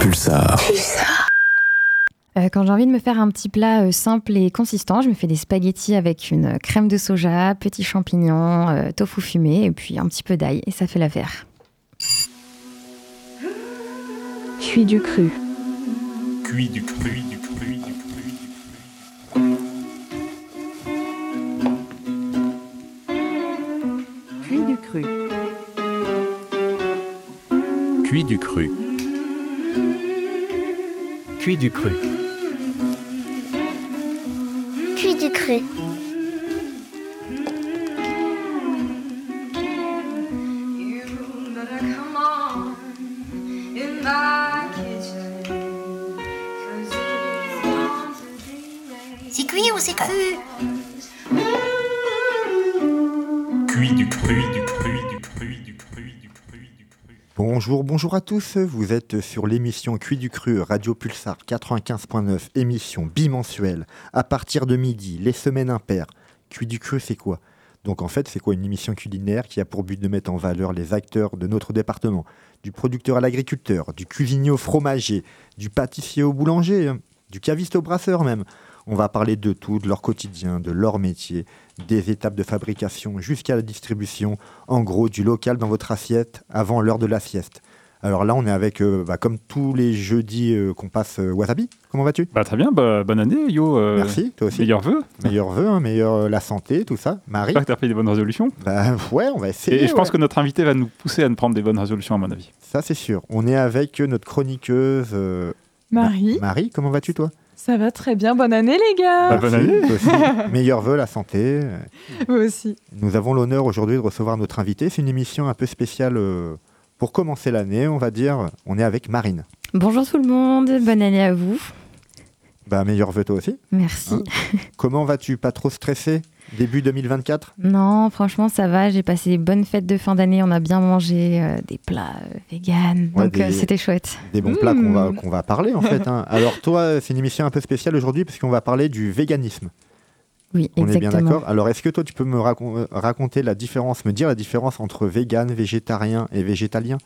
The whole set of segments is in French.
Pulsar. Euh, quand j'ai envie de me faire un petit plat euh, simple et consistant, je me fais des spaghettis avec une crème de soja, petits champignons, euh, tofu fumé et puis un petit peu d'ail et ça fait l'affaire. Cuit du cru. Cuit du cru, du cru, du cru. Cuit du cru. Cuit du cru. Cuit du cru. Cuit du cru. C'est cuit ou c'est cru? Cuit du cru, du cru, Bonjour, bonjour à tous. Vous êtes sur l'émission Cuit du Cru, Radio Pulsar 95.9, émission bimensuelle. À partir de midi, les semaines impaires. Cuit du Cru, c'est quoi? Donc en fait, c'est quoi une émission culinaire qui a pour but de mettre en valeur les acteurs de notre département? Du producteur à l'agriculteur, du cuisinier au fromager, du pâtissier au boulanger, hein, du caviste au brasseur même. On va parler de tout, de leur quotidien, de leur métier, des étapes de fabrication jusqu'à la distribution, en gros du local dans votre assiette avant l'heure de la sieste. Alors là, on est avec, euh, bah, comme tous les jeudis euh, qu'on passe euh, Wasabi. Comment vas-tu? Bah très bien, bah, bonne année Yo. euh, Merci, toi aussi. Meilleurs vœux. Meilleurs vœux, hein, meilleure euh, la santé, tout ça. Marie? J'espère que tu as pris des bonnes résolutions. bah, Ouais, on va Et, essayer. et je pense que notre invité va nous pousser à nous prendre des bonnes résolutions, à mon avis. Ça, c'est sûr. On est avec notre chroniqueuse euh, Marie, Ma- Marie, comment vas-tu, toi? Ça va très bien. Bonne année, les gars. Bah, bonne année. Meilleurs vœux, la santé. Vous aussi. Nous avons l'honneur aujourd'hui de recevoir notre invité. C'est une émission un peu spéciale euh, pour commencer l'année, on va dire. On est avec Marine. Bonjour tout le monde, bonne année à vous. Bah, meilleurs vœux toi aussi. Merci. Hein Comment vas-tu? Pas trop stressé? Début 2024 Non, franchement, ça va. J'ai passé des bonnes fêtes de fin d'année. On a bien mangé euh, des plats euh, véganes. Ouais, donc des- euh, c'était chouette. Des bons plats qu'on va, Mmh. qu'on va parler en fait. hein. Alors toi, c'est une émission un peu spéciale aujourd'hui parce qu'on va parler du véganisme. Oui, On est bien exactement. d'accord Alors est-ce que toi tu peux me racon- euh, raconter la différence, me dire la différence entre vegan, végétarien et végétalien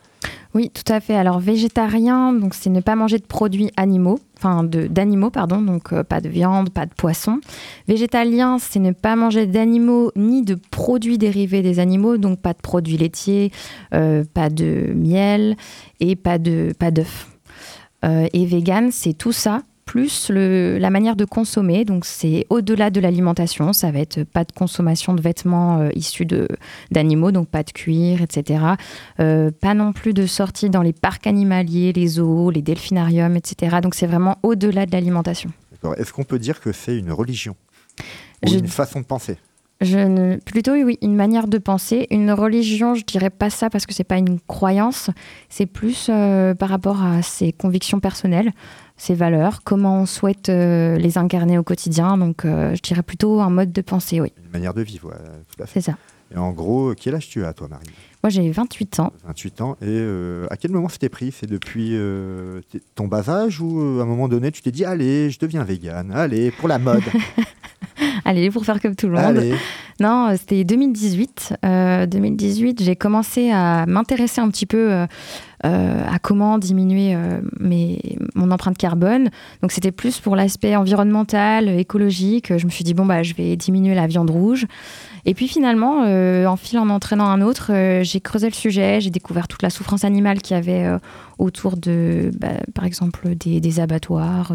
Oui, tout à fait. Alors végétarien, donc c'est ne pas manger de produits animaux, enfin d'animaux pardon, donc euh, pas de viande, pas de poisson. Végétalien, c'est ne pas manger d'animaux ni de produits dérivés des animaux, donc pas de produits laitiers, euh, pas de miel et pas de pas d'œufs. Euh, et vegan, c'est tout ça plus le, la manière de consommer, donc c'est au-delà de l'alimentation, ça va être pas de consommation de vêtements euh, issus d'animaux, donc pas de cuir, etc. Euh, pas non plus de sortie dans les parcs animaliers, les zoos, les delphinariums, etc. Donc c'est vraiment au-delà de l'alimentation. D'accord. Est-ce qu'on peut dire que c'est une religion? Ou Je- une façon de penser? Je ne... Plutôt, oui, une manière de penser. Une religion, je dirais pas ça parce que c'est pas une croyance. C'est plus euh, par rapport à ses convictions personnelles, ses valeurs, comment on souhaite euh, les incarner au quotidien. Donc, euh, je dirais plutôt un mode de pensée, oui, Une manière de vivre, ouais, tout à fait. c'est ça. Et en gros, quel âge tu as toi Marine? Moi, j'ai 28 ans. 28 ans. Et euh, à quel moment c'était pris? C'est depuis euh, ton bas âge ou euh, à un moment donné tu t'es dit allez, je deviens vegan, allez, pour la mode, Allez, pour faire comme tout le monde. allez. Non, euh, c'était 2018. Euh, 2018, j'ai commencé à m'intéresser un petit peu euh, euh, à comment diminuer euh, mes, mon empreinte carbone. Donc c'était plus pour l'aspect environnemental, écologique. Je me suis dit bon bah je vais diminuer la viande rouge. Et puis finalement, euh, en fil en entraînant un autre, euh, j'ai creusé le sujet. J'ai découvert toute la souffrance animale qu'il y avait euh, autour de, bah, par exemple, des, abattoirs,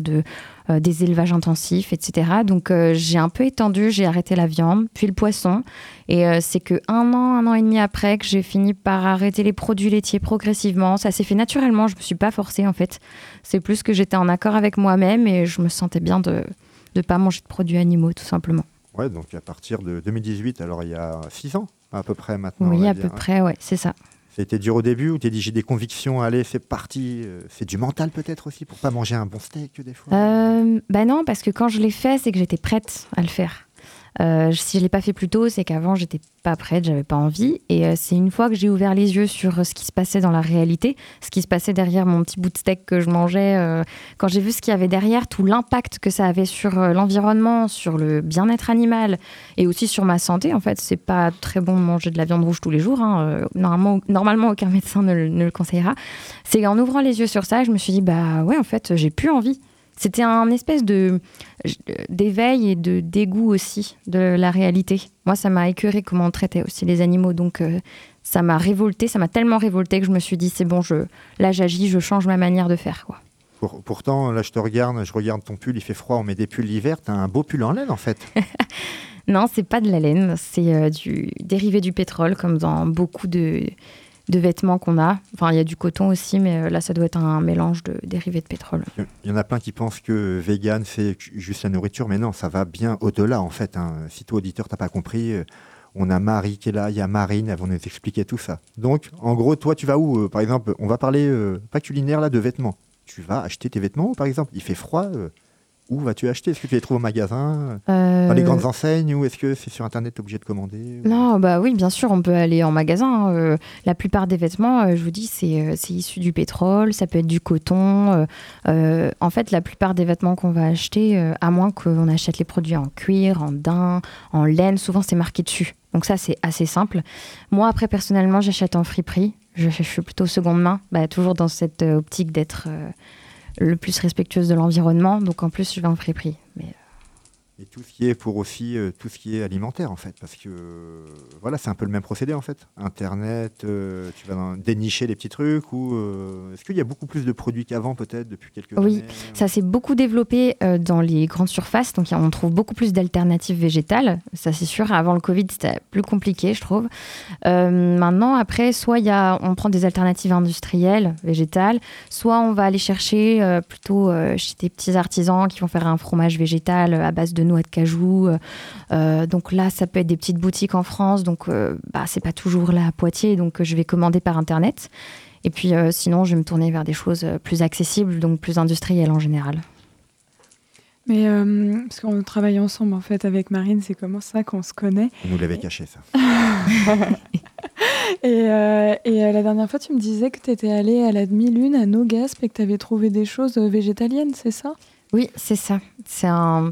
euh, des élevages intensifs, etc. Donc j'ai un peu étendu, j'ai arrêté la viande, puis le poisson. Et c'est que un an, un an et demi après que j'ai fini par arrêter les produits laitiers progressivement. Ça s'est fait naturellement, je me suis pas forcée en fait. C'est plus que j'étais en accord avec moi-même et je me sentais bien de ne pas manger de produits animaux tout simplement. Ouais, donc à partir de 2018, alors il y a 6 ans à peu près maintenant. oui, à dire, peu hein. près, ouais, c'est ça. C'était dur au début ou t'es dit j'ai des convictions, allez c'est parti. euh, C'est du mental peut-être aussi pour pas manger un bon steak des fois. Euh, bah non, parce que quand je l'ai fait, c'est que j'étais prête à le faire. Euh, si je l'ai pas fait plus tôt, c'est qu'avant j'étais pas prête, j'avais pas envie. Et euh, c'est une fois que j'ai ouvert les yeux sur euh, ce qui se passait dans la réalité, ce qui se passait derrière mon petit bout de steak que je mangeais, quand j'ai vu ce qu'il y avait derrière, tout l'impact que ça avait sur l'environnement, sur le bien-être animal et aussi sur ma santé. En fait, c'est pas très bon de manger de la viande rouge tous les jours. hein. Normalement, normalement, aucun médecin ne, le- ne le conseillera. C'est en ouvrant les yeux sur ça, je me suis dit bah ouais, en fait, j'ai plus envie. C'était un espèce de d'éveil et de dégoût aussi de la réalité. Moi, ça m'a écœuré comment on traitait aussi les animaux, donc euh, ça m'a révolté, ça m'a tellement révolté que je me suis dit c'est bon, je là j'agis, je change ma manière de faire quoi. Pour- pourtant, là, je te regarde, je regarde ton pull, il fait froid, on met des pulls l'hiver, t'as un beau pull en laine en fait. Non, c'est pas de la laine, c'est euh, du dérivé du pétrole comme dans beaucoup de de vêtements qu'on a. Enfin, il y a du coton aussi, mais euh, là, ça doit être un mélange de dérivés de pétrole. Il y en a plein qui pensent que vegan, c'est juste la nourriture, mais non, ça va bien au-delà en fait. hein. Si toi, auditeur, t'as pas compris, euh, on a Marie qui est là, il y a Marine, elles vont nous expliquer tout ça. Donc, en gros, toi, tu vas où euh, Par exemple, on va parler, pas culinaire là, de vêtements. Tu vas acheter tes vêtements, par exemple Il fait froid, où vas-tu acheter? Est-ce que tu les trouves au magasin? Euh, Dans les grandes enseignes ou est-ce que c'est sur internet t'es obligé de commander Non, bah oui, bien sûr, on peut aller en magasin. hein. Euh, la plupart des vêtements, euh, je vous dis, c'est euh, issu du pétrole, ça peut être du coton. euh, euh, en fait, la plupart des vêtements qu'on va acheter, euh, à moins qu'on achète les produits en cuir, en daim, en laine, souvent c'est marqué dessus. Donc ça, c'est assez simple. Moi, après, personnellement, j'achète en friperie. Je, je suis plutôt seconde main, bah, toujours dans cette euh, optique d'être euh, le plus respectueuse de l'environnement. Donc en plus, je vais en friperie. Et tout ce qui est pour aussi euh, tout ce qui est alimentaire en fait, parce que euh, voilà, c'est un peu le même procédé en fait. Internet, euh, tu vas dans- dénicher les petits trucs ou est-ce qu'il y a beaucoup plus de produits qu'avant peut-être depuis quelques Oui, années Ça s'est beaucoup développé dans les grandes surfaces, donc on trouve beaucoup plus d'alternatives végétales, ça c'est sûr. Avant le Covid, c'était plus compliqué, je trouve. Maintenant, après, soit y a, on prend des alternatives industrielles, végétales, soit on va aller chercher plutôt chez des petits artisans qui vont faire un fromage végétal à base de noix de cajou. euh, euh, donc là, ça peut être des petites boutiques en France, donc euh, bah, c'est pas toujours là à Poitiers, donc euh, je vais commander par Internet. Et puis euh, sinon, je vais me tourner vers des choses plus accessibles, donc plus industrielles en général. Mais euh, parce qu'on travaille ensemble en fait avec Marine, c'est comment ça qu'on se connaît? On nous l'avait caché ça. Et, euh, et euh, la dernière fois, tu me disais que tu étais allée à la demi-lune à Nogaspe et que tu avais trouvé des choses végétaliennes, c'est ça? Oui, c'est ça. C'est un,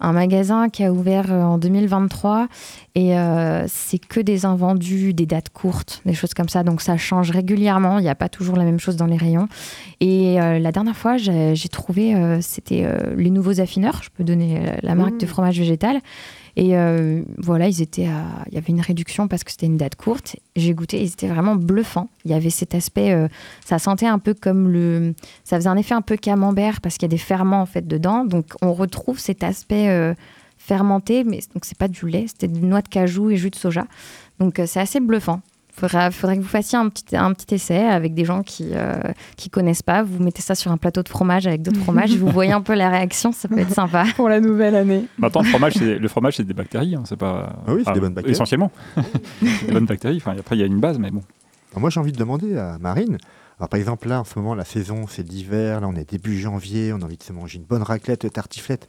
un magasin qui a ouvert euh, en 2023 et euh, c'est que des invendus, des dates courtes, des choses comme ça. Donc ça change régulièrement. Il n'y a pas toujours la même chose dans les rayons. Et euh, la dernière fois, j'ai trouvé, euh, c'était les nouveaux affineurs. Je peux donner la marque Mmh. de fromage végétal. Et euh, voilà, ils étaient il y avait une réduction parce que c'était une date courte. J'ai goûté, ils étaient vraiment bluffants. Il y avait cet aspect, euh, ça sentait un peu comme le, ça faisait un effet un peu camembert parce qu'il y a des ferments en fait dedans. Donc on retrouve cet aspect euh, fermenté, mais donc c'est pas du lait, c'était de noix de cajou et jus de soja. Donc c'est assez bluffant. Faudrait, faudrait que vous fassiez un petit, un petit essai avec des gens qui euh, qui connaissent pas. Vous mettez ça sur un plateau de fromage avec d'autres fromages, vous voyez un peu la réaction, ça peut être sympa. pour la nouvelle année. Maintenant, le fromage, c'est, le fromage, c'est des bactéries. hein, c'est pas. Ah oui, c'est des bonnes bactéries. Essentiellement. c'est des bonnes bactéries. Enfin, après, il y a une base, mais bon. Alors moi j'ai envie de demander à Marine. Alors par exemple là en ce moment la saison c'est l'hiver, là on est début janvier, on a envie de se manger une bonne raclette de tartiflette.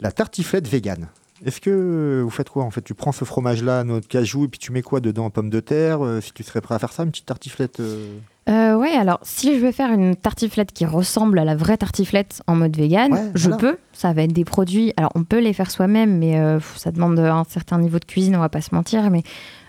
La tartiflette végane. Est-ce que vous faites quoi en fait? Tu prends ce fromage là, notre cajou, et puis tu mets quoi dedans? Pommes de terre euh, Si tu serais prêt à faire ça, une petite tartiflette euh, Euh, ouais, alors si je veux faire une tartiflette qui ressemble à la vraie tartiflette en mode vegan, Ouais, je voilà. peux. Ça va être des produits. Alors on peut les faire soi-même, mais euh, ça demande un certain niveau de cuisine, on va pas se mentir. Mais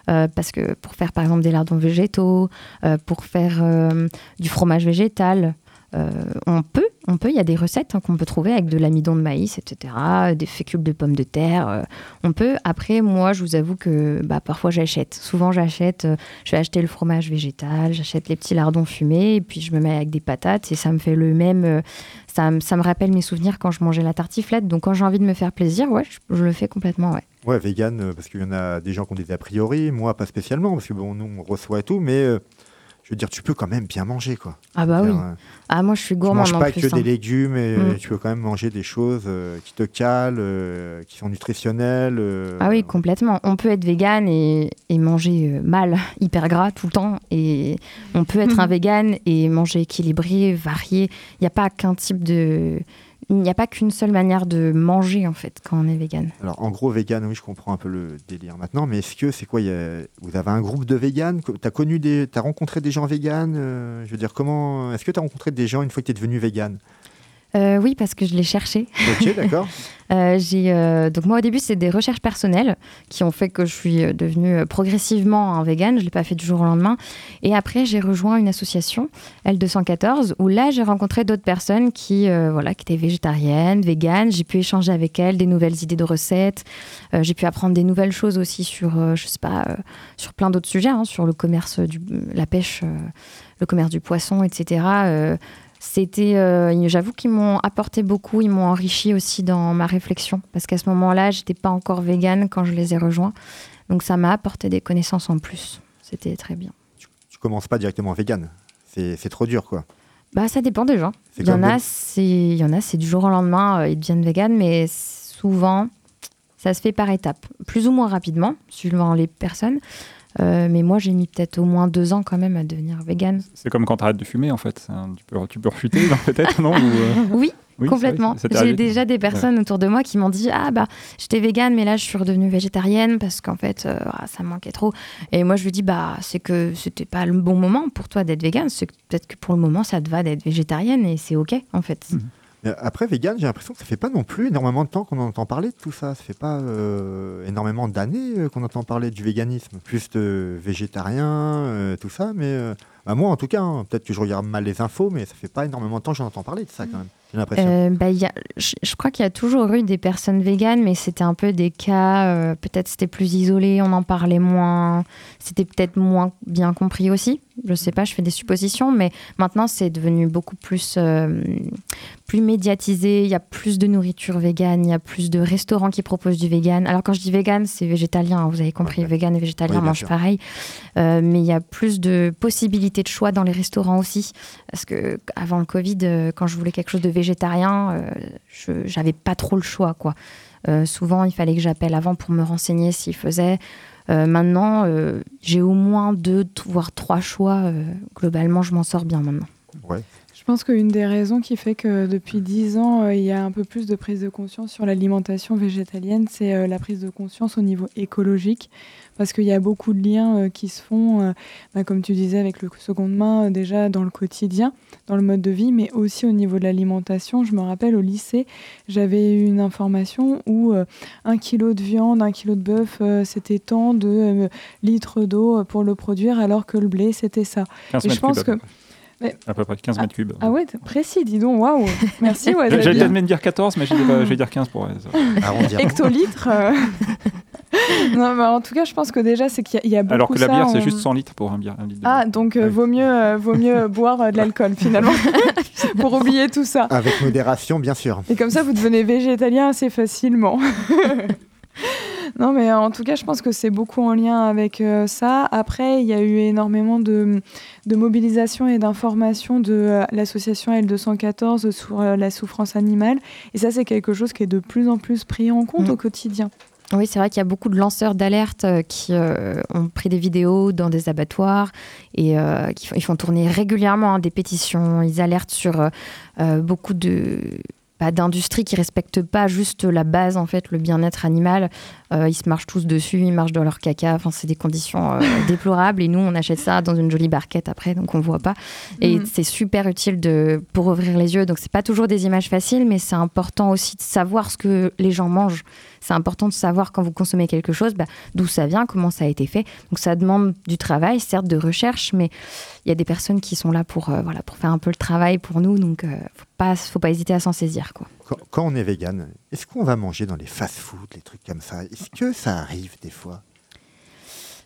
euh, parce que pour faire par exemple des lardons végétaux, euh, pour faire euh, du fromage végétal, euh, on peut, on peut. Il y a des recettes hein, qu'on peut trouver avec de l'amidon de maïs, etc., des fécules de pommes de terre. euh, on peut. Après, moi, je vous avoue que bah, parfois j'achète. Souvent, j'achète. euh, je vais acheter le fromage végétal, j'achète les petits lardons fumés, et puis je me mets avec des patates, et ça me fait le même. ça, me- rappelle mes souvenirs quand je mangeais la tartiflette. Donc, quand j'ai envie de me faire plaisir, ouais, je, le fais complètement, ouais. Vegan, parce qu'il y en a des gens qui ont des a priori, moi pas spécialement, parce que bon, nous on reçoit et tout, mais je veux dire, tu peux quand même bien manger quoi. Ah bah oui. Euh, Ah, moi, je suis Tu gourmande manges en pas plus. que hein. des légumes, et Mm. tu peux quand même manger des choses euh, qui te calent, euh, qui sont nutritionnelles. euh, Ah oui, complètement. On peut être vegan et, et manger euh, mal, hyper gras tout le temps. Et on peut être un vegan et manger équilibré, varié. Il n'y a pas qu'un type de, il n'y a pas qu'une seule manière de manger en fait quand on est vegan. Alors, en gros, vegan, oui, je comprends un peu le délire maintenant, mais est-ce que c'est quoi Vous avez un groupe de vegan Tu as connu des. Tu as rencontré des gens vegan euh, Je veux dire, comment. Est-ce que tu as rencontré des gens une fois que tu es devenu vegan? Euh, oui, parce que je l'ai cherché. Ok, d'accord. Euh, euh, donc moi au début c'est des recherches personnelles qui ont fait que je suis euh, devenue progressivement un vegan. Je l'ai pas fait du jour au lendemain. Et après j'ai rejoint une association L214 où là j'ai rencontré d'autres personnes qui voilà qui étaient végétariennes, véganes. J'ai pu échanger avec elles des nouvelles idées de recettes. J'ai pu apprendre des nouvelles choses aussi sur je sais pas sur plein d'autres sujets, hein, sur le commerce du la pêche, le commerce du poisson, etc. C'était, euh, j'avoue qu'ils m'ont apporté beaucoup, ils m'ont enrichi aussi dans ma réflexion, parce qu'à ce moment-là, j'étais pas encore végane quand je les ai rejoints, donc ça m'a apporté des connaissances en plus. C'était très bien. Tu commences pas directement vegan. C'est trop dur, quoi. Bah, ça dépend des gens. Il y en a, il y en a, c'est du jour au lendemain, euh, ils deviennent véganes, mais souvent, ça se fait par étapes, plus ou moins rapidement, suivant les personnes. Euh, mais moi, j'ai mis peut-être au moins deux ans quand même à devenir végane. C'est comme quand tu arrêtes de fumer, en fait. Tu peux, tu peux rechuter, non, peut-être, non Ou, euh, Oui, oui, Complètement. J'ai déjà des personnes autour de moi qui m'ont dit Ah, bah, j'étais végane, mais là, je suis redevenue végétarienne parce qu'en fait, euh, ah, ça me manquait trop. Et moi, je lui dis Bah, c'est que c'était pas le bon moment pour toi d'être végane. C'est que peut-être que pour le moment, ça te va d'être végétarienne et c'est OK, en fait. Mhm. Après, vegan, j'ai l'impression que ça fait pas non plus énormément de temps qu'on entend parler de tout ça. Ça fait pas euh, énormément d'années euh, qu'on entend parler du véganisme. Plus de végétarien, euh, tout ça. Mais euh, bah, moi, en tout cas, hein, peut-être que je regarde mal les infos, mais ça fait pas énormément de temps que j'en entends parler de ça quand même. J'ai l'impression. Euh, bah, il y a, je, je crois qu'il y a toujours eu des personnes véganes, mais c'était un peu des cas, euh, peut-être c'était plus isolé, on en parlait moins, c'était peut-être moins bien compris aussi. Je sais pas, je fais des suppositions, mais maintenant c'est devenu beaucoup plus, euh, plus médiatisé. Il y a plus de nourriture végane, il y a plus de restaurants qui proposent du vegan. Alors quand je dis vegan, c'est végétalien, hein, vous avez compris, Ok. vegan et végétalien Oui, mangent pareil. Mais il y a plus de possibilités de choix dans les restaurants aussi. Parce que avant le Covid, quand je voulais quelque chose de végétarien, euh, j'avais pas trop le choix, quoi. Euh, souvent, il fallait que j'appelle avant pour me renseigner s'ils faisaient. Euh, maintenant, j'ai au moins deux, voire trois choix. globalement, je m'en sors bien maintenant. Je pense qu'une des raisons qui fait que depuis 10 ans, euh, il y a un peu plus de prise de conscience sur l'alimentation végétalienne, c'est euh, la prise de conscience au niveau écologique. Parce qu'il y a beaucoup de liens euh, qui se font, bah, comme tu disais, avec le seconde main, déjà dans le quotidien, dans le mode de vie, mais aussi au niveau de l'alimentation. Je me rappelle au lycée, j'avais eu une information où un kilo de viande, un kilo de bœuf, c'était tant de litres d'eau pour le produire, alors que le blé, c'était ça. 15 Et je pense que-. Mais- À peu près 15 mètres cubes. Ah ouais, précis, dis donc, waouh Merci, ouais, J'allais peut-être même dire 14, mais je vais dire 15 pour. Arrondir. hectolitres. euh. non, mais en tout cas, je pense que déjà, c'est qu'il y a- il y, a beaucoup Alors que la bière, c'est on- juste 100 litres pour un, bière, un litre de Ah, bière. donc euh, Ouais. vaut mieux, euh, vaut mieux boire euh, de l'alcool finalement, pour oublier tout ça. Avec modération, bien sûr. Et comme ça, vous devenez végétalien assez facilement. Non, mais en tout cas, je pense que c'est beaucoup en lien avec euh, ça. Après, il y a eu énormément de, de mobilisation et d'information de euh, l'association L214 sur euh, la souffrance animale. Et ça, c'est quelque chose qui est de plus en plus pris en compte Mm. au quotidien. Oui, c'est vrai qu'il y a beaucoup de lanceurs d'alerte qui euh, ont pris des vidéos dans des abattoirs et euh, qui font, ils font tourner régulièrement hein, des pétitions. Ils alertent sur euh, beaucoup de bah, d'industries qui respectent pas juste la base en fait, le bien-être animal. Euh, ils se marchent tous dessus, ils marchent dans leur caca. Enfin, c'est des conditions euh, déplorables et nous on achète ça dans une jolie barquette après, donc on voit pas. Et Mhm. c'est super utile de pour ouvrir les yeux. Donc c'est pas toujours des images faciles, mais c'est important aussi de savoir ce que les gens mangent. C'est important de savoir quand vous consommez quelque chose, bah, d'où ça vient, comment ça a été fait. Donc ça demande du travail, certes de recherche, mais il y a des personnes qui sont là pour, euh, voilà, pour faire un peu le travail pour nous. Donc faut pas, faut pas hésiter à s'en saisir. Quoi. Quand, quand on est vegan, est-ce qu'on va manger dans les fast-foods, les trucs comme ça? Est-ce que ça arrive des fois?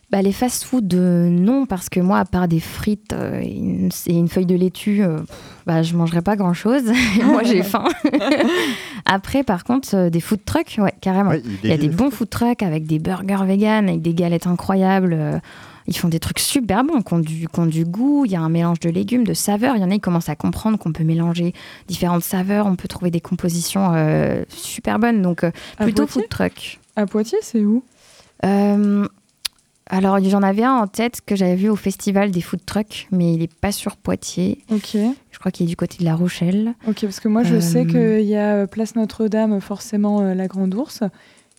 Bah, les fast-food, euh, non, parce que moi, à part des frites euh, et, une, et une feuille de laitue, euh, bah, je mangerai pas grand-chose. moi, j'ai faim. Après, par contre, euh, des food trucks, ouais, carrément. Ouais, Il y a des bons food trucks avec des burgers vegan, avec des galettes incroyables. Ils font des trucs super bons, qui ont du, qui ont du goût. Il y a un mélange de légumes, de saveurs. Il y en a qui commencent à comprendre qu'on peut mélanger différentes saveurs. On peut trouver des compositions euh, super bonnes. Donc, euh, plutôt Poitiers food truck. À Poitiers, c'est où? Euh, Alors, j'en avais un en tête que j'avais vu au festival des food trucks, mais il n'est pas sur Poitiers. Ok. Je crois qu'il est du côté de La Rochelle. Ok, parce que moi je Euh, sais qu'il y a Place Notre-Dame, forcément euh, la Grande Ourse,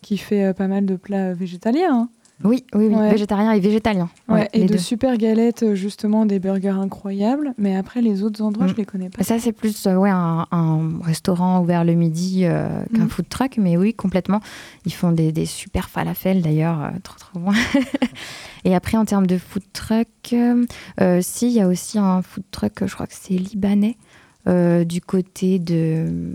qui fait euh, pas mal de plats végétaliens. hein. Oui, oui, oui. Ouais. Végétarien et végétalien. Ouais, Ouais, et de deux. super galettes, euh, justement, des burgers incroyables. Mais après, les autres endroits, Mm. je les connais pas. Ça, c'est plus euh, ouais, un, un restaurant ouvert le midi euh, qu'un Mm. food truck, mais oui, complètement. Ils font des, des super falafels d'ailleurs, euh, trop trop bon. Et après, en termes de food truck, euh, si, il y a aussi un food truck, je crois que c'est libanais, du côté de.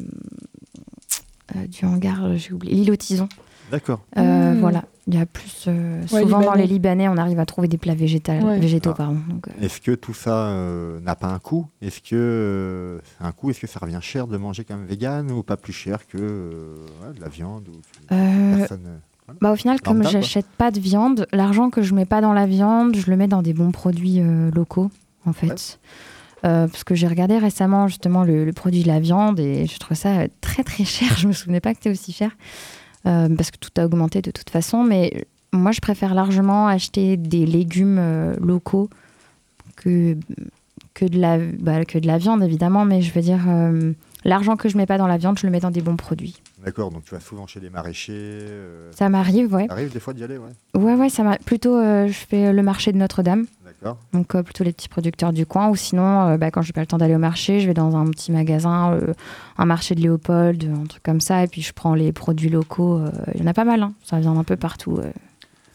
du hangar, j'ai oublié, l'île aux tisons. D'accord. Euh, Mm. Voilà, il y a plus. euh, Ouais, souvent dans les Libanais, on arrive à trouver des plats végétales, Ouais. végétaux. Ah. Pardon. Donc, euh, Est-ce que tout ça euh, n'a pas un coût? Est-ce que euh, un coût? Est-ce que ça revient cher de manger comme vegan ou pas plus cher que euh, ouais, de la viande ou euh, personne, voilà. Bah, au final, comme Lambda, quoi. j'achète pas de viande, l'argent que je mets pas dans la viande, je le mets dans des bons produits euh, locaux, en fait. Ouais. Euh, parce que j'ai regardé récemment justement le, le produit de la viande et je trouve ça très très cher. Je me souvenais pas que c'était aussi cher. Euh, parce que tout a augmenté de toute façon. Mais moi, je préfère largement acheter des légumes euh, locaux que, que, de la, bah, que de la viande, évidemment. Mais je veux dire, euh, l'argent que je mets pas dans la viande, je le mets dans des bons produits. D'accord, donc tu vas souvent chez les maraîchers. euh, Ça m'arrive, ouais. ça arrive des fois d'y aller, ouais. Ouais, ouais, ça m'a plutôt. euh, je fais le marché de Notre-Dame. Donc euh, plutôt les petits producteurs du coin. Ou sinon, euh, bah, quand j'ai pas le temps d'aller au marché, je vais dans un petit magasin, euh, un marché de Léopold, un truc comme ça, et puis je prends les produits locaux. euh, Il y en a pas mal, hein. ça vient un peu partout. euh.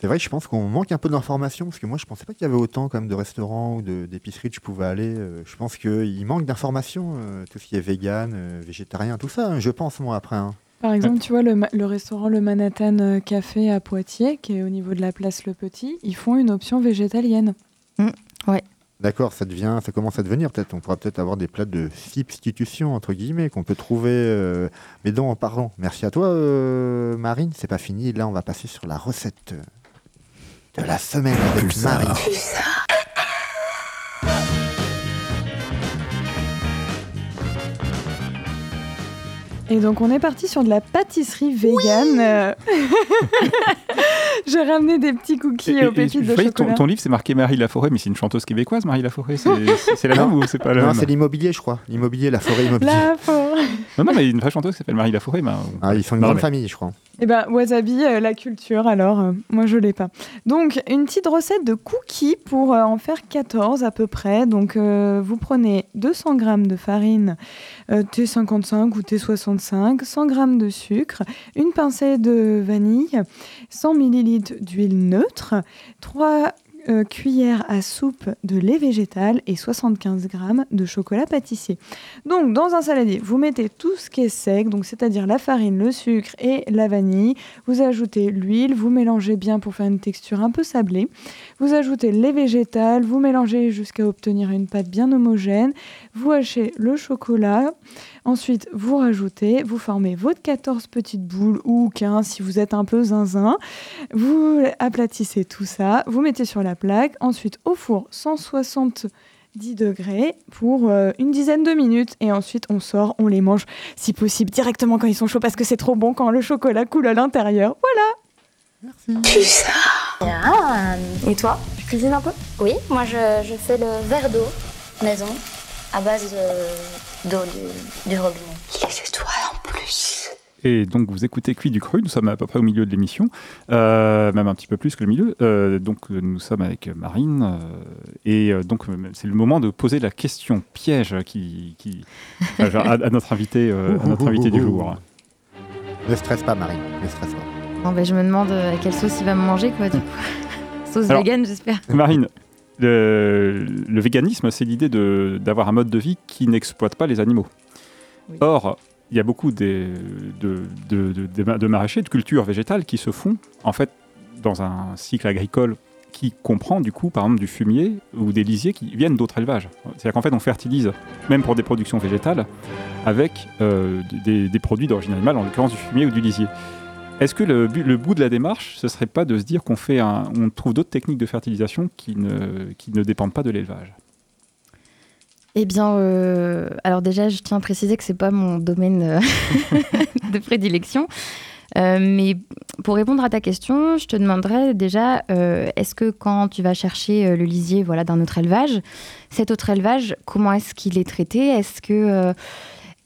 C'est vrai que je pense qu'on manque un peu d'informations parce que moi je pensais pas qu'il y avait autant quand même de restaurants ou d'épiceries que je pouvais aller. euh, Je pense qu'il manque d'informations, euh, tout ce qui est vegan, euh, végétarien, tout ça. hein, je pense moi après. hein. Par exemple, tu vois, le, restaurant Le Manhattan Café à Poitiers, qui est au niveau de la place Le Petit, ils font une option végétalienne. D'accord, ça devient, ça commence à devenir peut-être. On pourra peut-être avoir des plats de substitution entre guillemets qu'on peut trouver. euh, Mais donc en parlant, merci à toi euh, Marine. C'est pas fini. Là, on va passer sur la recette de la semaine avec Pulsar. Et donc, on est parti sur de la pâtisserie vegan. Euh, J'ai ramené des petits cookies Et- aux et- pépites de ton, chocolat. ton livre, c'est marqué Marie Laforêt, mais c'est une chanteuse québécoise, Marie Laforêt. C'est la même ou c'est pas la Non, même c'est l'immobilier, je crois. L'immobilier, la forêt immobilier. La forêt. Non, non, mais il y a une vraie chanteuse qui s'appelle Marie Laforêt. Ben, Ah, ils sont une grande mais- famille, je crois. Eh ben, wasabi, euh, la culture, alors, euh, moi je l'ai pas. Donc, une petite recette de cookies pour euh, en faire 14 à peu près. Donc, euh, vous prenez 200 g de farine euh, T55 ou T65, 100 g de sucre, une pincée de vanille, 100 ml d'huile neutre, 3 euh, cuillères à soupe de lait végétal et 75 g de chocolat pâtissier. Donc, dans un saladier, vous mettez tout ce qui est sec, donc c'est-à-dire la farine, le sucre et la vanille. Vous ajoutez l'huile, vous mélangez bien pour faire une texture un peu sablée. Vous ajoutez les végétales, vous mélangez jusqu'à obtenir une pâte bien homogène. Vous hachez le chocolat. Ensuite, vous rajoutez, vous formez votre 14 petites boules ou 15 si vous êtes un peu zinzin. Vous aplatissez tout ça, vous mettez sur la plaque. Ensuite, au four 170 degrés pour euh, une dizaine de minutes. Et ensuite, on sort, on les mange, si possible, directement quand ils sont chauds parce que c'est trop bon quand le chocolat coule à l'intérieur. Voilà. Et toi, tu cuisines un peu? Oui, moi je, je fais le verre d'eau maison à base de- d'eau du, du robinet. Les étoiles en plus. Et donc, vous écoutez Cuit du Cru, nous sommes à peu près au milieu de l'émission, euh, même un petit peu plus que le milieu. Euh, donc, nous sommes avec Marine, euh, et euh, donc, c'est le moment de poser la question piège qui, qui- enfin, genre, à, à notre invité, euh, à notre invité du jour. Ne stresse pas, Marine. Ne stresse pas. Bon, ben, je me demande à quelle sauce il va me manger, quoi, du coup. sauce Alors- vegan, j'espère. Marine, le, le véganisme, c'est l'idée d'avoir un mode de vie qui n'exploite pas les animaux. Oui. Or, il y a beaucoup des- de, de, de- de maraîchers, de cultures végétales qui se font en fait dans un cycle agricole qui comprend du coup par exemple du fumier ou des lisiers qui viennent d'autres élevages. C'est-à-dire qu'en fait on fertilise, même pour des productions végétales, avec euh, des, des produits d'origine animale, en l'occurrence du fumier ou du lisier. Est-ce que le, le bout de la démarche, ce serait pas de se dire qu'on fait un, on trouve d'autres techniques de fertilisation qui ne, qui ne dépendent pas de l'élevage? Eh bien, euh, alors déjà, je tiens à préciser que c'est pas mon domaine euh, de prédilection. Euh, mais pour répondre à ta question, je te demanderais déjà, est-ce que quand tu vas chercher le lisier voilà, d'un autre élevage, cet autre élevage, comment est-ce qu'il est traité? Est-ce que...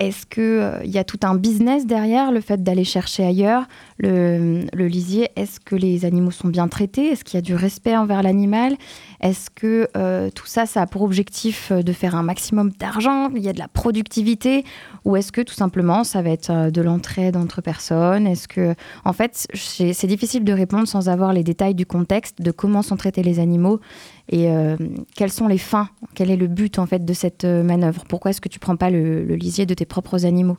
euh, est-ce qu'il y a tout un business derrière le fait d'aller chercher ailleurs le, le lisier? Est-ce que les animaux sont bien traités? Est-ce qu'il y a du respect envers l'animal? Est-ce que euh, tout ça, ça a pour objectif euh, de faire un maximum d'argent? Il y a de la productivité? Ou est-ce que tout simplement, ça va être euh, de l'entraide entre personnes? Est-ce que, en fait, c'est difficile de répondre sans avoir les détails du contexte, de comment sont traités les animaux et euh, quelles sont les fins? Quel est le but en fait de cette euh, manœuvre? Pourquoi est-ce que tu prends pas le, le lisier de tes propres animaux?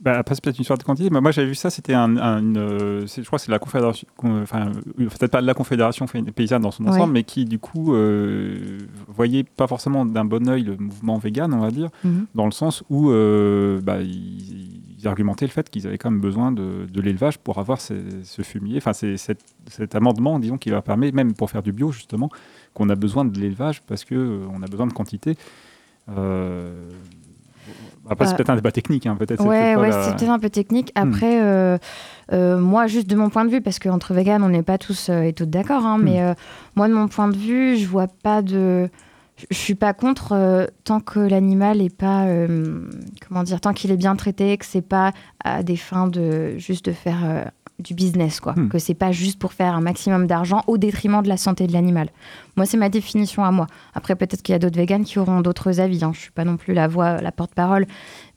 Bah, après, c'est peut-être une histoire de quantité. mais Moi, j'avais vu ça, c'était un, un- une, euh, je crois que c'est la Confédération, con- enfin, euh, peut-être pas la Confédération paysanne dans son Ouais. ensemble, mais qui, du coup, euh, voyait pas forcément d'un bon œil le mouvement vegan, on va dire, Mhm. dans le sens où euh, bah, ils argumentaient le fait qu'ils avaient quand même besoin de, de l'élevage pour avoir ces- ce fumier, enfin, c'est cet, cet amendement, disons, qui leur permet, même pour faire du bio, justement, qu'on a besoin de l'élevage parce qu'on a besoin de quantité. Euh, après, c'est Euh, peut-être un débat technique, hein, peut-être. c'est peut-être ouais, la- un peu technique. Après, euh, euh, moi, juste de mon point de vue, parce qu'entre véganes, on n'est pas tous euh, et toutes d'accord, hein, mais euh, moi, de mon point de vue, je vois pas de. Je suis pas contre euh, tant que l'animal est pas. euh, comment dire Tant qu'il est bien traité, que c'est pas à des fins de juste de faire. Du business, quoi. Hmm. Que c'est pas juste pour faire un maximum d'argent au détriment de la santé de l'animal. Moi, c'est ma définition à moi. Après, peut-être qu'il y a d'autres véganes qui auront d'autres avis. Hein. Je suis pas non plus la voix, la porte-parole.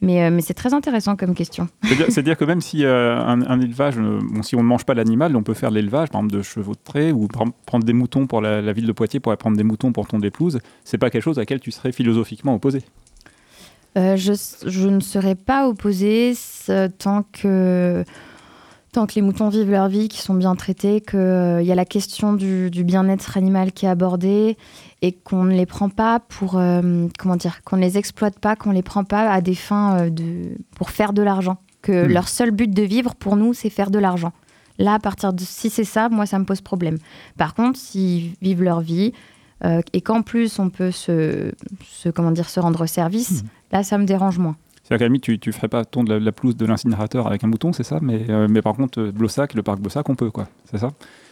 Mais, euh, mais c'est très intéressant comme question. C'est-à-dire- que même si euh, un, un élevage, euh, bon, si on ne mange pas l'animal, on peut faire l'élevage, par exemple de chevaux de trait, ou par prendre des moutons pour la, la ville de Poitiers, pour prendre des moutons pour ton épouse, c'est pas quelque chose à laquelle tu serais philosophiquement opposé. Je, je ne serais pas opposée tant que, tant que les moutons vivent leur vie, qu'ils sont bien traités, qu'il y a la question du, du bien-être animal qui est abordée et qu'on ne les prend pas pour. euh, comment dire Qu'on ne les exploite pas, qu'on ne les prend pas à des fins euh, de, pour faire de l'argent. Que Hmm. leur seul but de vivre, pour nous, c'est faire de l'argent. Là, à partir de. Si c'est ça, moi, ça me pose problème. Par contre, s'ils vivent leur vie, euh, et qu'en plus on peut se, se, comment dire, se rendre service, là ça me dérange moins. C'est-à-dire qu'à la limite, tu, tu ferais pas ton de la, la pelouse de l'incinérateur avec un mouton, c'est ça mais, euh, mais par contre, euh, Blossac, le parc Blossac, on peut, quoi. C'est ça?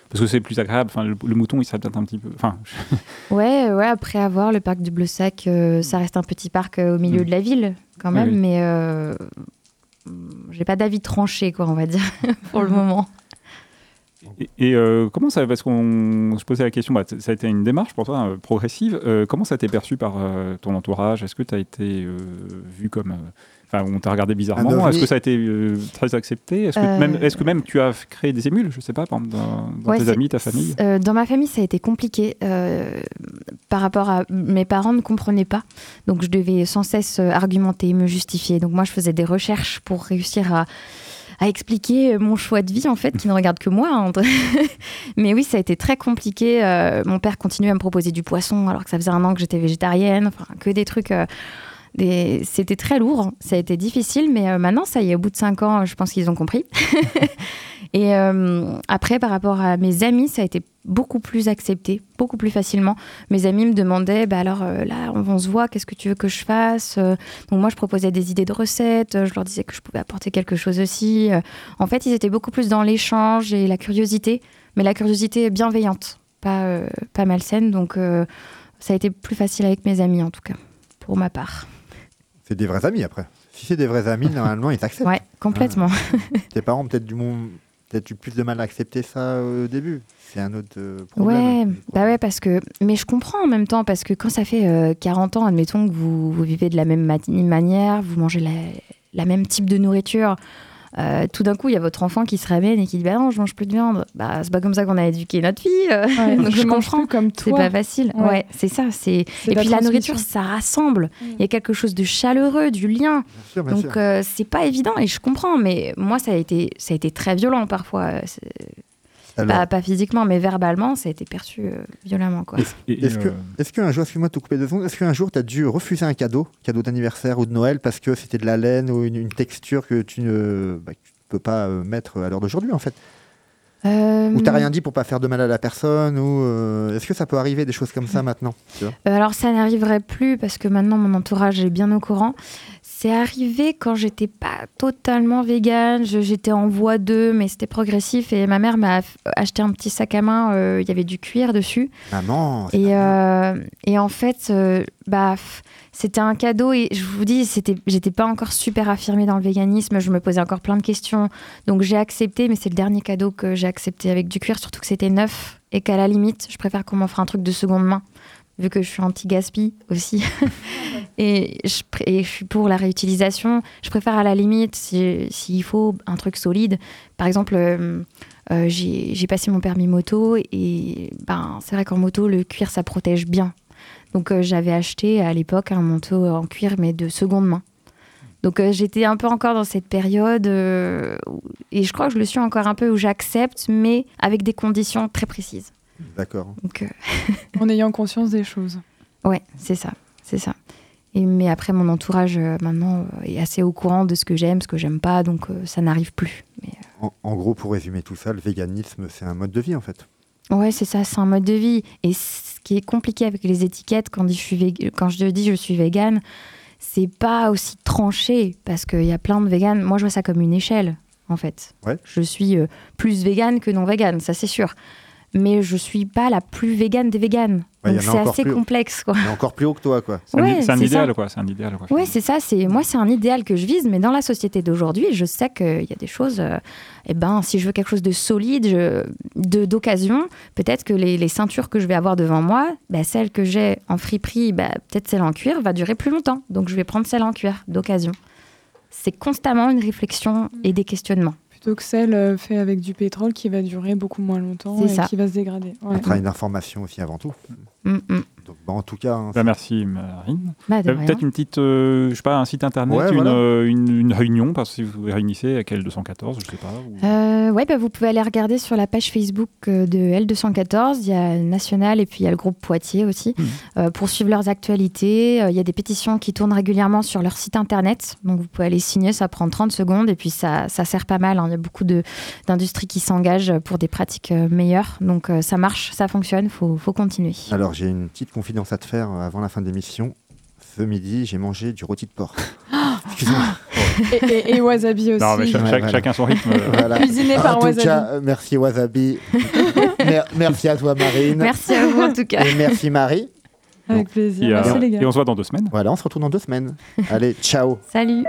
Parce que c'est plus agréable. Enfin, le, le mouton, il serait peut-être un petit peu. Enfin, Ouais, ouais, après avoir le parc du Blossac, euh, ça reste un petit parc euh, au milieu Mm. de la ville quand Oui, même, oui. mais euh, j'ai pas d'avis tranché, quoi, on va dire, pour le moment. Et, et, euh, comment ça, parce qu'on se posait la question, bah, ça a été une démarche pour toi euh, progressive. Euh, comment ça été perçu par euh, ton entourage? Est-ce que tu as été euh, vu comme, euh, enfin, on t'a regardé bizarrement? Est-ce que ça a été euh, très accepté? Est-ce que, Euh, même, est-ce que même tu as créé des émules? Je sais pas, par exemple, dans, dans Ouais, tes amis, ta famille? Euh, dans ma famille, ça a été compliqué euh, par rapport à mes parents ne comprenaient pas, donc je devais sans cesse argumenter, me justifier. Donc moi, je faisais des recherches pour réussir à, à expliquer mon choix de vie en fait, qui ne regarde que moi. hein. Mais oui, ça a été très compliqué. Euh, mon père continuait à me proposer du poisson alors que ça faisait un an que j'étais végétarienne. Enfin, que des trucs. euh. C'était très lourd, ça a été difficile, mais euh, maintenant, ça y est, au bout de cinq ans, je pense qu'ils ont compris. Et euh, après, par rapport à mes amis, ça a été beaucoup plus accepté, beaucoup plus facilement. Mes amis me demandaient, bah alors euh, là, on, on se voit, qu'est-ce que tu veux que je fasse Euh, Donc moi, je proposais des idées de recettes, euh, je leur disais que je pouvais apporter quelque chose aussi. En fait, ils étaient beaucoup plus dans l'échange et la curiosité, mais la curiosité bienveillante, pas, pas malsaine. Donc ça a été plus facile avec mes amis, en tout cas, pour ma part. C'est des vrais amis après. Si c'est des vrais amis, normalement, ils acceptent. Ouais, complètement. Tes parents, peut-être du monde, peut-être eu plus de mal à accepter ça au début. C'est un autre euh, problème. Ouais, bah ouais, parce que. Mais je comprends en même temps, parce que quand ça fait euh, 40 ans, admettons que vous, vous vivez de la même ma- manière, vous mangez la, la même type de nourriture, euh, tout d'un coup, il y a votre enfant qui se ramène et qui dit Bah non, je mange plus de viande. Bah, c'est pas comme ça qu'on a éduqué notre fille. euh. Ouais, Donc je mange comprends. plus comme C'est toi. pas facile. Ouais. Ouais, c'est ça. C'est... C'est Et la puis la nourriture, ça rassemble. Il y a quelque chose de chaleureux, du lien. Bien sûr, bien Donc euh, c'est pas évident et je comprends, mais moi ça a été, ça a été très violent parfois. Alors, Pas, pas physiquement, mais verbalement, ça a été perçu euh, violemment. Quoi. Et- Est-ce que, euh, est-ce qu'un jour, excuse-moi de te couper deux secondes, est-ce qu'un jour tu as dû refuser un cadeau, cadeau d'anniversaire ou de Noël parce que c'était de la laine ou une, une texture que tu ne bah, que tu ne peux pas euh, mettre à l'heure d'aujourd'hui en fait? Euh, Ou t'as rien dit pour pas faire de mal à la personne ou euh, Est-ce que ça peut arriver des choses comme ça maintenant tu vois? Euh, alors ça n'arriverait plus parce que maintenant mon entourage est bien au courant. C'est arrivé quand j'étais pas totalement végane, j'étais en voie 2 mais c'était progressif et ma mère m'a f- acheté un petit sac à main, euh, il y avait du cuir dessus. Maman, c'est et, euh, et en fait euh, bah c'était un cadeau et je vous dis c'était j'étais pas encore super affirmée dans le véganisme, je me posais encore plein de questions donc j'ai accepté mais c'est le dernier cadeau que j'ai accepté avec du cuir surtout que c'était neuf et qu'à la limite je préfère qu'on m'offre un truc de seconde main vu que je suis anti-gaspi aussi. et, je, suis pour la réutilisation. Je préfère à la limite, si- s'il faut, un truc solide. Par exemple, euh, euh, j'ai passé mon permis moto et ben, c'est vrai qu'en moto, le cuir, ça protège bien. Donc euh, j'avais acheté à l'époque un manteau en cuir, mais de seconde main. Donc euh, j'étais un peu encore dans cette période, euh, et je crois que je le suis encore un peu, où j'accepte, mais avec des conditions très précises. D'accord. Donc, euh, En ayant conscience des choses. Ouais, c'est ça, c'est ça. Et, mais après, mon entourage euh, maintenant euh, est assez au courant de ce que j'aime, ce que j'aime pas, donc euh, ça n'arrive plus. Mais, En, en gros, pour résumer tout ça, le véganisme, c'est un mode de vie en fait. ouais, c'est ça, c'est un mode de vie. Et ce qui est compliqué avec les étiquettes, quand je, suis vég- quand je dis je suis végane, c'est pas aussi tranché, parce qu'il y a plein de véganes. Moi, je vois ça comme une échelle, en fait. Ouais. Je suis euh, plus végane que non végane, ça c'est sûr. Mais je suis pas la plus végane des véganes. Ouais, donc c'est assez plus. complexe, quoi. Mais encore plus haut que toi, quoi. C'est un, Ouais, idéal, quoi. C'est un idéal, quoi. Ouais, c'est ça. C'est moi, c'est un idéal que je vise, mais dans la société d'aujourd'hui, je sais qu'il y a des choses. euh, eh ben, si je veux quelque chose de solide, je- de d'occasion, peut-être que les, les ceintures que je vais avoir devant moi, bah, celle que j'ai en friperie, bah, peut-être celle en cuir, va durer plus longtemps. Donc, je vais prendre celle en cuir d'occasion. C'est constamment une réflexion et des questionnements. Plutôt que celle euh, faite avec du pétrole qui va durer beaucoup moins longtemps et ça. qui va se dégrader. Ouais. Un travail d'information aussi avant tout. Mm, mm. Donc, bah, en tout cas, hein, Bah, merci Marine. Bah, Euh. Peut-être une petite, euh, je sais pas, un site internet, Ouais, une, voilà. euh, une, une réunion, parce que si vous vous réunissez avec L214, je sais pas. ou- Euh, ouais, bah, vous pouvez aller regarder sur la page Facebook euh, de L214. Il y a National et puis il y a le groupe Poitiers aussi euh, pour suivre leurs actualités. Euh, Il y a des pétitions qui tournent régulièrement sur leur site internet. Donc vous pouvez aller signer, ça prend 30 secondes et puis ça, ça sert pas mal. hein. Il y a beaucoup de- d'industries qui s'engagent pour des pratiques euh, meilleures. Donc euh, ça marche, ça fonctionne, il faut, faut continuer. alors j'ai une petite confidence à te faire euh, avant la fin de l'émission. Ce midi, j'ai mangé du rôti de porc. Excuse-moi. Et, et- et wasabi aussi. Non, mais cha- Ouais, chaque- voilà. chacun son rythme. Voilà. Cuisiné En par tout Wasabi. cas, euh, merci Wasabi. Mer- merci à toi Marine. Merci à vous en tout cas. Et merci Marie. Avec plaisir. et, euh, Merci les gars. et on se voit dans deux semaines. Voilà, on se retrouve dans deux semaines. Allez, ciao. Salut.